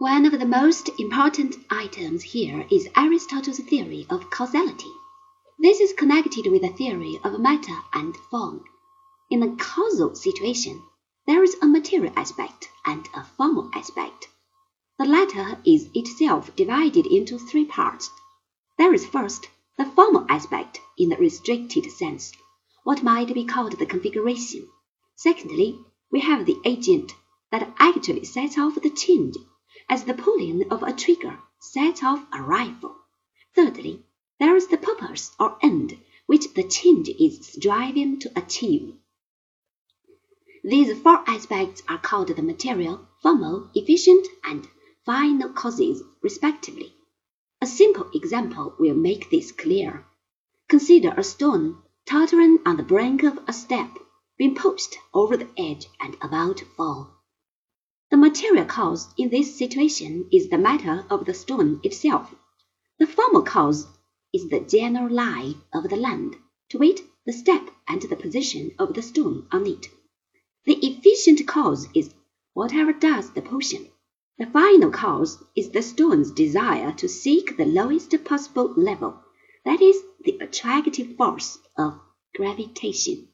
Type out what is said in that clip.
One of the most important items here is Aristotle's theory of causality. This is connected with the theory of matter and form. In a causal situation, there is a material aspect and a formal aspect. The latter is itself divided into three parts. There is first the formal aspect in the restricted sense, what might be called the configuration. Secondly, we have the agent that actually sets off the change, as the pulling of a trigger sets off a rifle. Thirdly, there is the purpose or end which the change is striving to achieve. These four aspects are called the material, formal, efficient, and final causes, respectively. A simple example will make this clear. Consider a stone tottering on the brink of a step, being pushed over the edge and about to fall. The material cause in this situation is the matter of the stone itself. The formal cause is the general lie of the land, to wit, the step and the position of the stone on it. The efficient cause is whatever does the pushing. The final cause is the stone's desire to seek the lowest possible level, that is, the attractive force of gravitation.